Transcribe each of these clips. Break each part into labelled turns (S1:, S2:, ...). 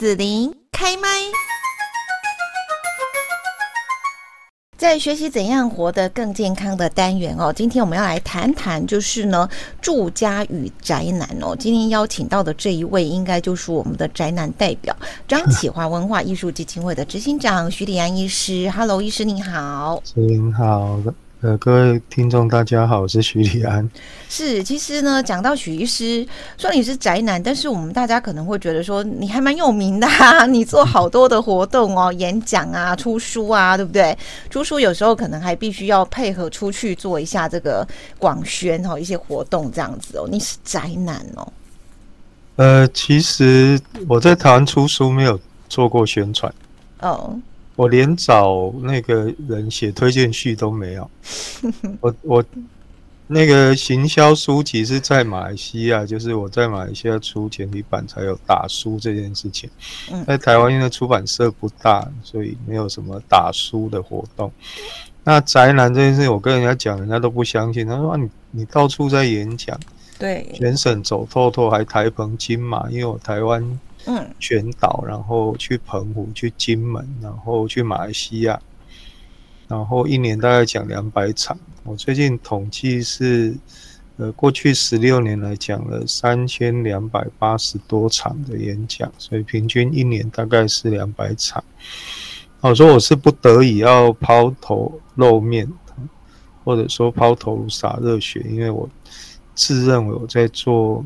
S1: 子琳开麦，在学习怎样活得更健康的单元哦，今天我们要来谈谈，就是呢住家与宅男哦。今天邀请到的这一位，应该就是我们的宅男代表张启华文化艺术基金会的执行长徐礼安医师。Hello，医师你好。
S2: 您好。呃，各位听众，大家好，我是徐立安。
S1: 是，其实呢，讲到许医师，说你是宅男，但是我们大家可能会觉得说你还蛮有名的啊，你做好多的活动哦，演讲啊，出书啊，对不对？出书有时候可能还必须要配合出去做一下这个广宣哦，一些活动这样子哦。你是宅男哦？
S2: 呃，其实我在台湾出书没有做过宣传哦。我连找那个人写推荐序都没有。我我那个行销书籍是在马来西亚，就是我在马来西亚出简体版才有打书这件事情。在台湾因为出版社不大，所以没有什么打书的活动。那宅男这件事情，我跟人家讲，人家都不相信。他说：“啊，你你到处在演讲，对，全省走透透，还台澎金马，因为我台湾。”嗯，全岛，然后去澎湖，去金门，然后去马来西亚，然后一年大概讲两百场。我最近统计是，呃，过去十六年来讲了三千两百八十多场的演讲，所以平均一年大概是两百场。我说我是不得已要抛头露面，或者说抛头洒热血，因为我自认为我在做。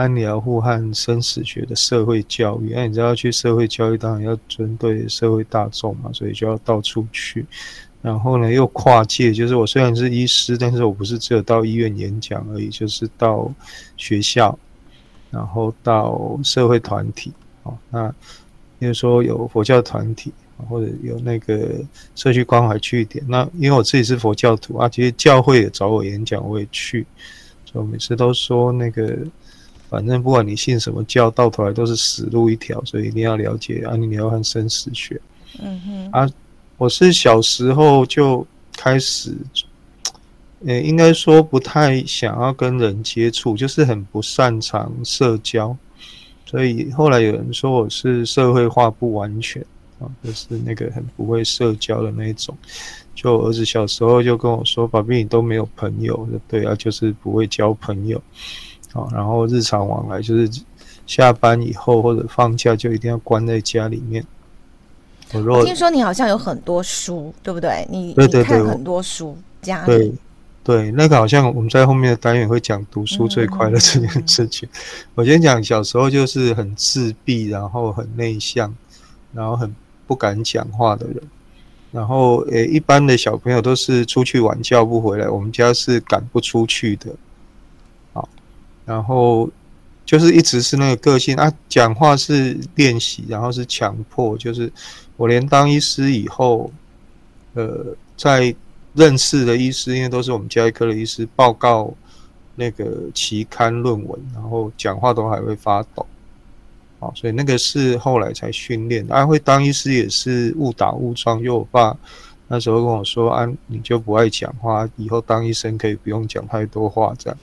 S2: 安疗护和生死学的社会教育，那你知道去社会教育，当然要针对社会大众嘛，所以就要到处去。然后呢，又跨界，就是我虽然是医师，但是我不是只有到医院演讲而已，就是到学校，然后到社会团体。哦，那比如说有佛教团体，或者有那个社区关怀据点。那因为我自己是佛教徒啊，其实教会也找我演讲，我也去。所以我每次都说那个。反正不管你信什么教，到头来都是死路一条，所以一定要了解安尼疗和生死学。嗯哼，啊，我是小时候就开始，呃、欸，应该说不太想要跟人接触，就是很不擅长社交，所以后来有人说我是社会化不完全啊，就是那个很不会社交的那一种。就我儿子小时候就跟我说：“宝贝，你都没有朋友。”对啊，就是不会交朋友。好，然后日常往来就是下班以后或者放假就一定要关在家里面。我，
S1: 我听说你好像有很多书，对不对？你对对对，你看很多书，家里
S2: 对对，那个好像我们在后面的单元会讲读书最快乐这件事情。嗯、我先讲小时候就是很自闭，然后很内向，然后很不敢讲话的人。然后诶，一般的小朋友都是出去玩叫不回来，我们家是赶不出去的。然后就是一直是那个个性啊，讲话是练习，然后是强迫。就是我连当医师以后，呃，在认识的医师，因为都是我们家医科的医师，报告那个期刊论文，然后讲话都还会发抖。好，所以那个是后来才训练的。啊，会当医师也是误打误撞，因为我爸那时候跟我说：“啊，你就不爱讲话，以后当医生可以不用讲太多话。”这样。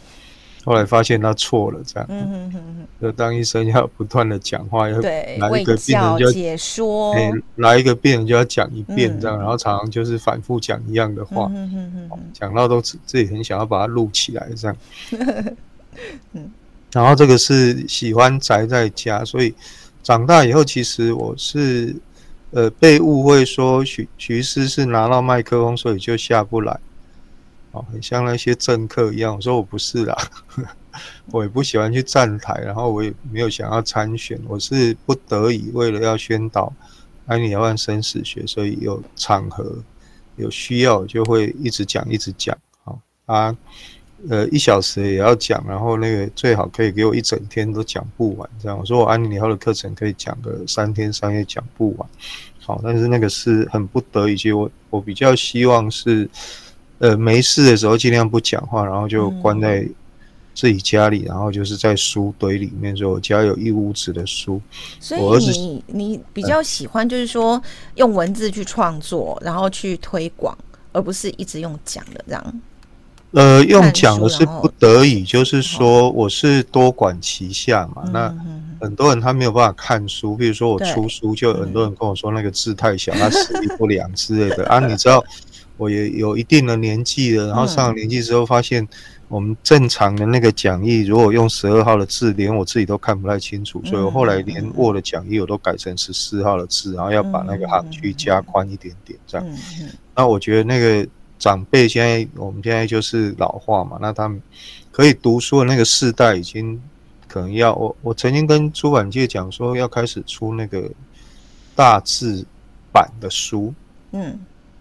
S2: 后来发现他错了，这样，嗯哼哼哼，就当医生要不断的讲话，要来一个病人就要
S1: 解说，
S2: 来一个病人就要讲一遍这样，然后常常就是反复讲一样的话，讲到都自己很想要把它录起来这样，然后这个是喜欢宅在家，所以长大以后其实我是呃被误会说许许医师是拿到麦克风，所以就下不来。哦很像那些政客一样，我说我不是啦，我也不喜欢去站台，然后我也没有想要参选，我是不得已为了要宣导安宁疗生死学，所以有场合有需要就会一直讲一直讲。好啊，呃，一小时也要讲，然后那个最好可以给我一整天都讲不完，这样。我说我安宁疗的课程可以讲个三天三夜讲不完，好，但是那个是很不得已，其实我我比较希望是。呃，没事的时候尽量不讲话，然后就关在自己家里，嗯、然后就是在书堆里面。说我家有一屋子的书，
S1: 所以你你比较喜欢就是说用文字去创作，然后去推广，而不是一直用讲的这样。
S2: 呃，用讲的是不得已，就是说我是多管齐下嘛。哦、那很多人他没有办法看书，比如说我出书，就很多人跟我说那个字太小，他视力不良之类的啊。你知道，我也有一定的年纪了，然后上了年纪之后发现。我们正常的那个讲义，如果用十二号的字，连我自己都看不太清楚，所以我后来连 Word 的讲义我都改成十四号的字，然后要把那个行距加宽一点点，这样。那我觉得那个长辈现在，我们现在就是老化嘛，那他们可以读书的那个世代，已经可能要我。我曾经跟出版界讲说，要开始出那个大字版的书。嗯。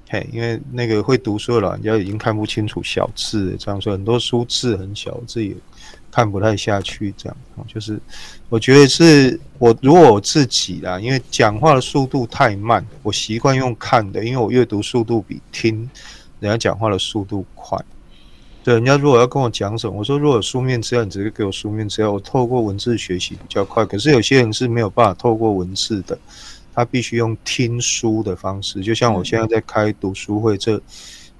S2: 嘿，因为那个会读书的老人家已经看不清楚小字，这样说很多书字很小，自己看不太下去。这样，就是我觉得是我如果我自己啦，因为讲话的速度太慢，我习惯用看的，因为我阅读速度比听人家讲话的速度快。对，人家如果要跟我讲什么，我说如果书面资料，你直接给我书面资料，我透过文字学习比较快。可是有些人是没有办法透过文字的。他必须用听书的方式，就像我现在在开读书会，这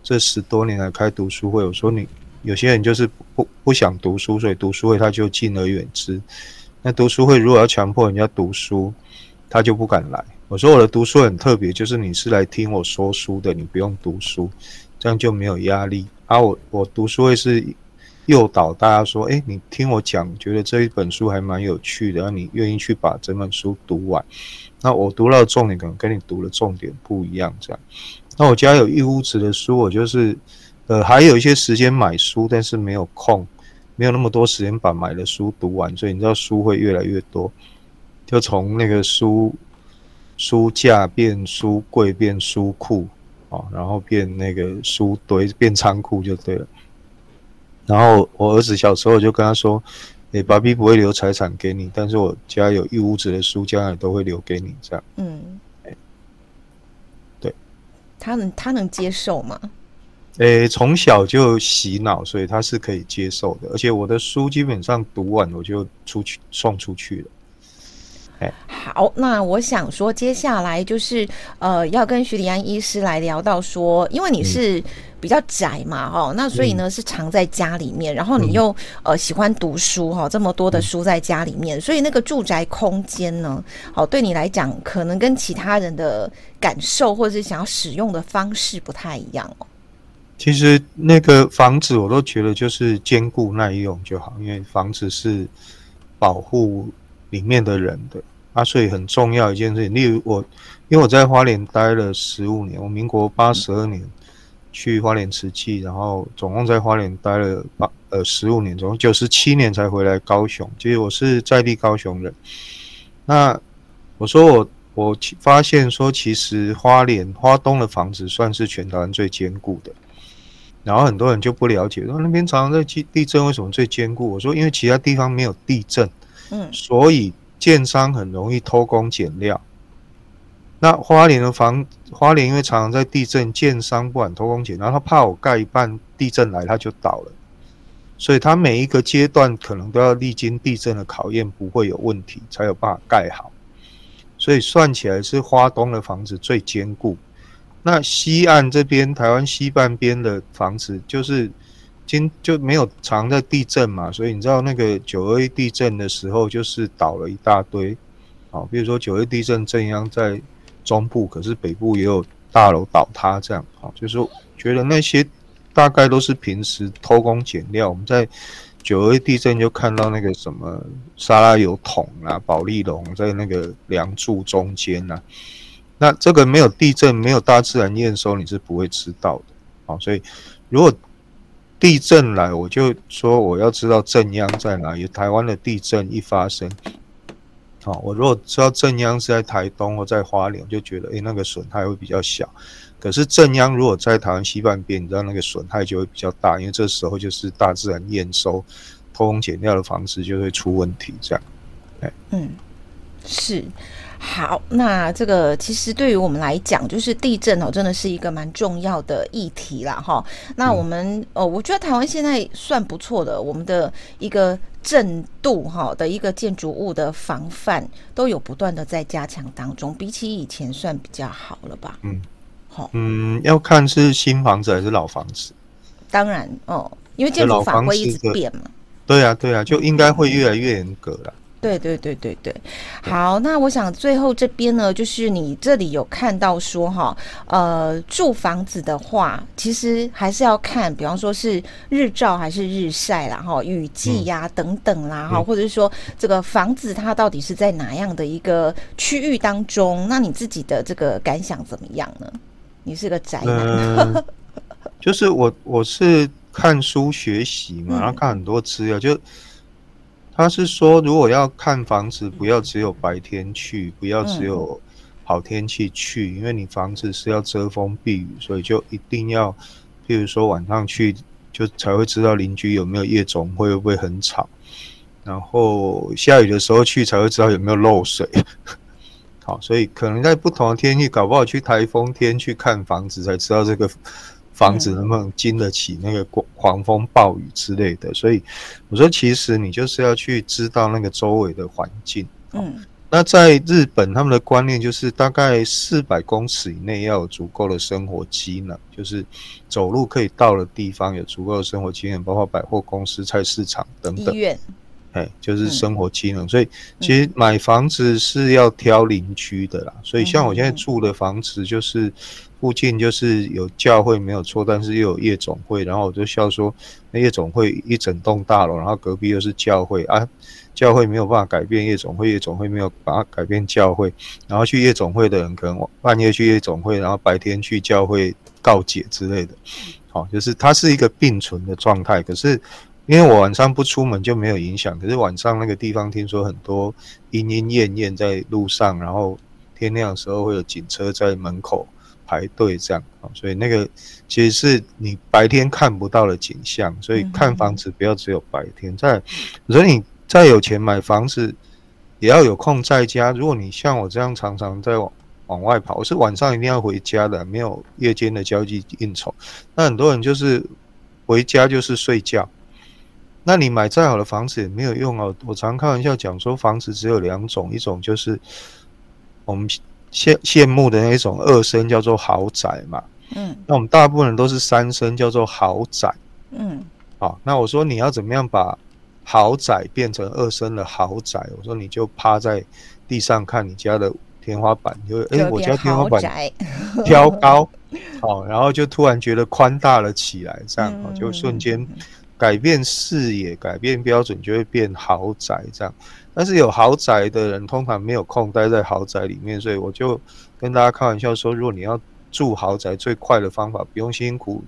S2: 这十多年来开读书会，我说你有些人就是不不想读书，所以读书会他就敬而远之。那读书会如果要强迫人家读书，他就不敢来。我说我的读书很特别，就是你是来听我说书的，你不用读书，这样就没有压力。啊，我我读书会是诱导大家说，诶，你听我讲，觉得这一本书还蛮有趣的，然后你愿意去把整本书读完。那我读到的重点可能跟你读的重点不一样，这样。那我家有一屋子的书，我就是，呃，还有一些时间买书，但是没有空，没有那么多时间把买的书读完，所以你知道书会越来越多，就从那个书书架变书柜变书库啊，然后变那个书堆变仓库就对了。然后我儿子小时候就跟他说。诶，爸比不会留财产给你，但是我家有一屋子的书，将来都会留给你，这样。嗯，对，
S1: 他能他能接受吗？
S2: 诶，从小就洗脑，所以他是可以接受的。而且我的书基本上读完，我就出去送出去了。
S1: 好，那我想说，接下来就是呃，要跟徐礼安医师来聊到说，因为你是比较宅嘛，哈、嗯，那所以呢是常在家里面，然后你又呃喜欢读书哈，这么多的书在家里面，所以那个住宅空间呢，好，对你来讲，可能跟其他人的感受或者是想要使用的方式不太一样哦。
S2: 其实那个房子我都觉得就是坚固耐用就好，因为房子是保护。里面的人的啊，所以很重要一件事情。例如我，因为我在花莲待了十五年，我民国八十二年去花莲瓷器，然后总共在花莲待了八呃十五年，总共九十七年才回来高雄。其实我是在地高雄人。那我说我我发现说，其实花莲花东的房子算是全台湾最坚固的。然后很多人就不了解，说那边常常在地地震，为什么最坚固？我说因为其他地方没有地震。嗯，所以建商很容易偷工减料。那花莲的房，花莲因为常常在地震，建商不敢偷工减料，他怕我盖一半，地震来他就倒了。所以他每一个阶段可能都要历经地震的考验，不会有问题，才有办法盖好。所以算起来是花东的房子最坚固。那西岸这边，台湾西半边的房子就是。今就没有常在地震嘛，所以你知道那个九二一地震的时候，就是倒了一大堆，好，比如说九二地震震央在中部，可是北部也有大楼倒塌这样，好，就是觉得那些大概都是平时偷工减料。我们在九二地震就看到那个什么沙拉油桶啊、保丽龙在那个梁柱中间呐，那这个没有地震、没有大自然验收，你是不会知道的，好，所以如果地震来，我就说我要知道震央在哪里。台湾的地震一发生，哦，我如果知道正央是在台东或在花莲，就觉得诶、那个损害会比较小。可是正央如果在台湾西半边，你知道那个损害就会比较大，因为这时候就是大自然验收、偷工减料的方式就会出问题。这样，
S1: 嗯，是。好，那这个其实对于我们来讲，就是地震哦，真的是一个蛮重要的议题啦。哈。那我们哦，我觉得台湾现在算不错的，我们的一个震度哈的一个建筑物的防范都有不断的在加强当中，比起以前算比较好了吧？嗯，好，
S2: 嗯，要看是新房子还是老房子。
S1: 当然哦，因为建筑法规一直变嘛。
S2: 对啊，对啊，就应该会越来越严格了。
S1: 对对对对对，好，那我想最后这边呢，就是你这里有看到说哈，呃，住房子的话，其实还是要看，比方说是日照还是日晒啦，哈，雨季呀、啊、等等啦，哈、嗯，或者是说这个房子它到底是在哪样的一个区域当中？那你自己的这个感想怎么样呢？你是个宅男，呃、
S2: 就是我我是看书学习嘛，然后看很多资料就。他是说，如果要看房子，不要只有白天去，不要只有好天气去，因为你房子是要遮风避雨，所以就一定要，譬如说晚上去，就才会知道邻居有没有夜总会，会不会很吵。然后下雨的时候去，才会知道有没有漏水。好，所以可能在不同的天气，搞不好去台风天去看房子，才知道这个。房子能不能经得起那个狂风暴雨之类的？所以我说，其实你就是要去知道那个周围的环境。嗯，那在日本，他们的观念就是大概四百公尺以内要有足够的生活机能，就是走路可以到的地方有足够的生活机能，包括百货公司、菜市场等等。医院，哎，就是生活机能。所以其实买房子是要挑邻居的啦。所以像我现在住的房子就是。附近就是有教会没有错，但是又有夜总会，然后我就笑说，那夜总会一整栋大楼，然后隔壁又是教会啊，教会没有办法改变夜总会，夜总会没有办法改变教会，然后去夜总会的人可能半夜去夜总会，然后白天去教会告解之类的，好，就是它是一个并存的状态。可是因为我晚上不出门就没有影响，可是晚上那个地方听说很多莺莺燕燕在路上，然后天亮的时候会有警车在门口。排队这样啊，所以那个其实是你白天看不到的景象，所以看房子不要只有白天。再，所以你再有钱买房子，也要有空在家。如果你像我这样常常在往往外跑，我是晚上一定要回家的，没有夜间的交际应酬。那很多人就是回家就是睡觉。那你买再好的房子也没有用哦。我常开玩笑讲说，房子只有两种，一种就是我们。羡羡慕的那种二升叫做豪宅嘛，嗯，那我们大部分人都是三升叫做豪宅，嗯，好，那我说你要怎么样把豪宅变成二升的豪宅？我说你就趴在地上看你家的天花板，就哎、欸，我家天花板挑高，好，然后就突然觉得宽大了起来，这样就瞬间改变视野，改变标准，就会变豪宅这样。但是有豪宅的人通常没有空待在豪宅里面，所以我就跟大家开玩笑说，如果你要住豪宅，最快的方法不用辛苦。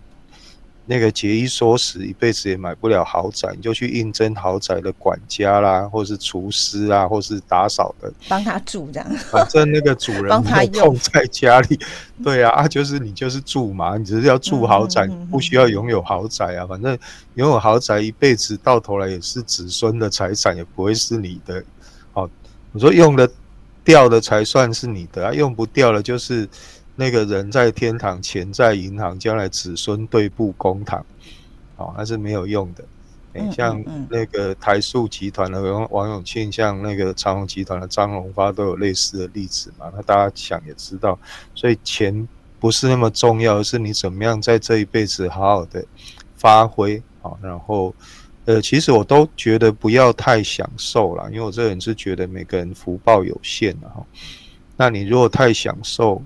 S2: 那个节衣缩食，一辈子也买不了豪宅，你就去应征豪宅的管家啦，或是厨师啊，或是打扫的，
S1: 帮他住这样。
S2: 反正那个主人 没有空在家里，对啊，啊，就是你就是住嘛，你只是要住豪宅，嗯、不需要拥有豪宅啊。反正拥有豪宅一辈子到头来也是子孙的财产，也不会是你的。哦，我说用的掉的才算是你的啊，用不掉了就是。那个人在天堂，钱在银行，将来子孙对簿公堂，哦，那是没有用的。欸、像那个台塑集团的王王永庆，像那个长隆集团的张荣发，都有类似的例子嘛。那大家想也知道，所以钱不是那么重要，而是你怎么样在这一辈子好好的发挥好，然后，呃，其实我都觉得不要太享受了，因为我这个人是觉得每个人福报有限的哈。那你如果太享受，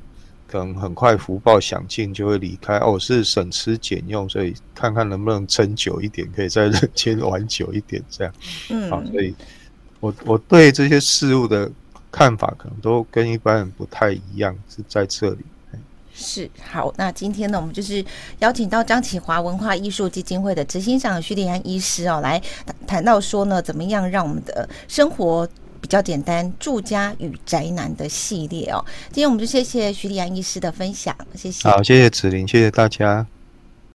S2: 可能很快福报享尽就会离开哦，是省吃俭用，所以看看能不能撑久一点，可以在人间玩久一点，这样。嗯，好，所以我我对这些事物的看法可能都跟一般人不太一样，是在这里。
S1: 是好，那今天呢，我们就是邀请到张启华文化艺术基金会的执行长徐立安医师哦，来谈到说呢，怎么样让我们的生活。比较简单，住家与宅男的系列哦。今天我们就谢谢徐立安医师的分享，谢谢。
S2: 好，谢谢子琳，谢谢大家。